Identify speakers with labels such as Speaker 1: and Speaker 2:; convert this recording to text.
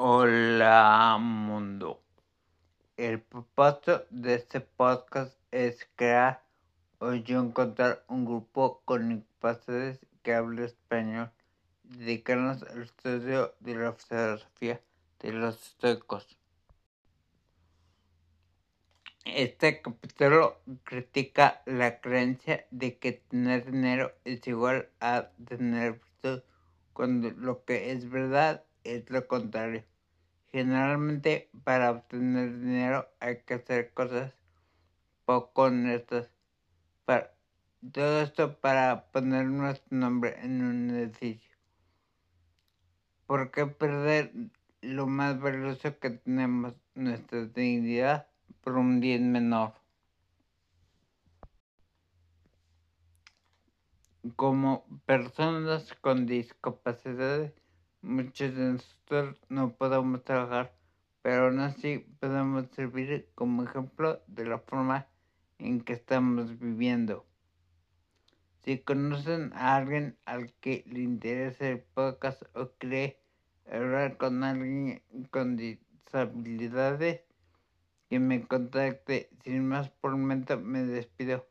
Speaker 1: Hola mundo. El propósito de este podcast es crear o yo encontrar un grupo con incapaces que hable español y dedicarnos al estudio de la filosofía de los estoicos. Este capítulo critica la creencia de que tener dinero es igual a tener virtud, cuando lo que es verdad es lo contrario. Generalmente para obtener dinero hay que hacer cosas poco honestas. Para, todo esto para poner nuestro nombre en un edificio. ¿Por qué perder lo más valioso que tenemos, nuestra dignidad, por un bien menor? Como personas con discapacidades, Muchos de nosotros no podemos trabajar, pero aún así podemos servir como ejemplo de la forma en que estamos viviendo. Si conocen a alguien al que le interese el podcast o cree hablar con alguien con disabilidades, que me contacte. Sin más por el momento me despido.